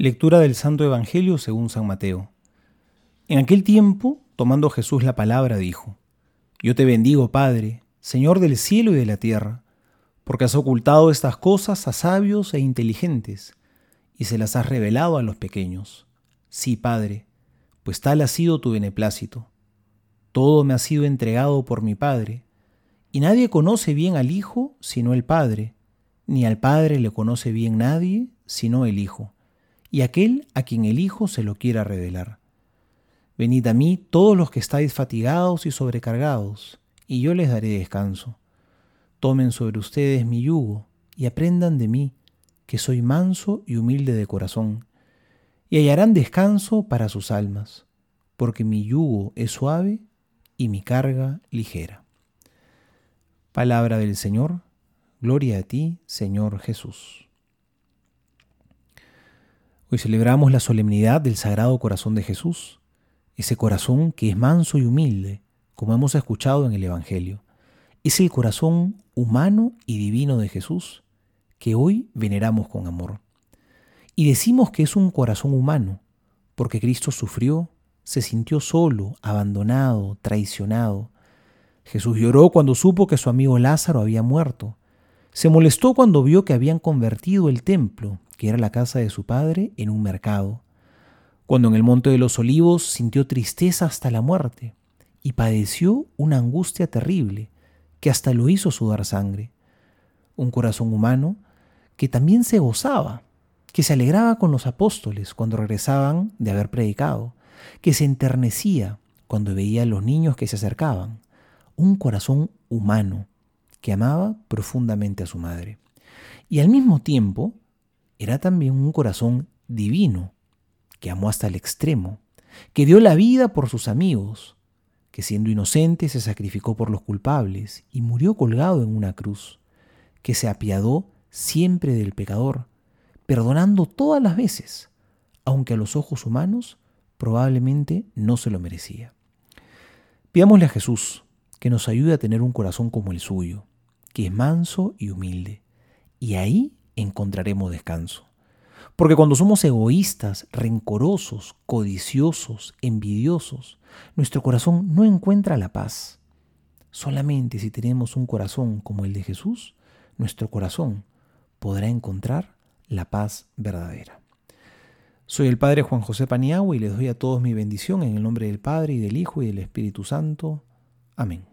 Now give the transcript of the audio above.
Lectura del Santo Evangelio según San Mateo. En aquel tiempo, tomando Jesús la palabra, dijo, Yo te bendigo, Padre, Señor del cielo y de la tierra, porque has ocultado estas cosas a sabios e inteligentes, y se las has revelado a los pequeños. Sí, Padre, pues tal ha sido tu beneplácito. Todo me ha sido entregado por mi Padre, y nadie conoce bien al Hijo sino el Padre, ni al Padre le conoce bien nadie sino el Hijo y aquel a quien el Hijo se lo quiera revelar. Venid a mí todos los que estáis fatigados y sobrecargados, y yo les daré descanso. Tomen sobre ustedes mi yugo, y aprendan de mí, que soy manso y humilde de corazón, y hallarán descanso para sus almas, porque mi yugo es suave y mi carga ligera. Palabra del Señor, gloria a ti, Señor Jesús. Hoy celebramos la solemnidad del Sagrado Corazón de Jesús, ese corazón que es manso y humilde, como hemos escuchado en el Evangelio. Es el corazón humano y divino de Jesús que hoy veneramos con amor. Y decimos que es un corazón humano, porque Cristo sufrió, se sintió solo, abandonado, traicionado. Jesús lloró cuando supo que su amigo Lázaro había muerto. Se molestó cuando vio que habían convertido el templo que era la casa de su padre, en un mercado, cuando en el monte de los olivos sintió tristeza hasta la muerte y padeció una angustia terrible que hasta lo hizo sudar sangre. Un corazón humano que también se gozaba, que se alegraba con los apóstoles cuando regresaban de haber predicado, que se enternecía cuando veía a los niños que se acercaban. Un corazón humano que amaba profundamente a su madre. Y al mismo tiempo era también un corazón divino, que amó hasta el extremo, que dio la vida por sus amigos, que siendo inocente se sacrificó por los culpables y murió colgado en una cruz, que se apiadó siempre del pecador, perdonando todas las veces, aunque a los ojos humanos probablemente no se lo merecía. Pidámosle a Jesús que nos ayude a tener un corazón como el suyo, que es manso y humilde, y ahí encontraremos descanso. Porque cuando somos egoístas, rencorosos, codiciosos, envidiosos, nuestro corazón no encuentra la paz. Solamente si tenemos un corazón como el de Jesús, nuestro corazón podrá encontrar la paz verdadera. Soy el Padre Juan José Paniagua y les doy a todos mi bendición en el nombre del Padre y del Hijo y del Espíritu Santo. Amén.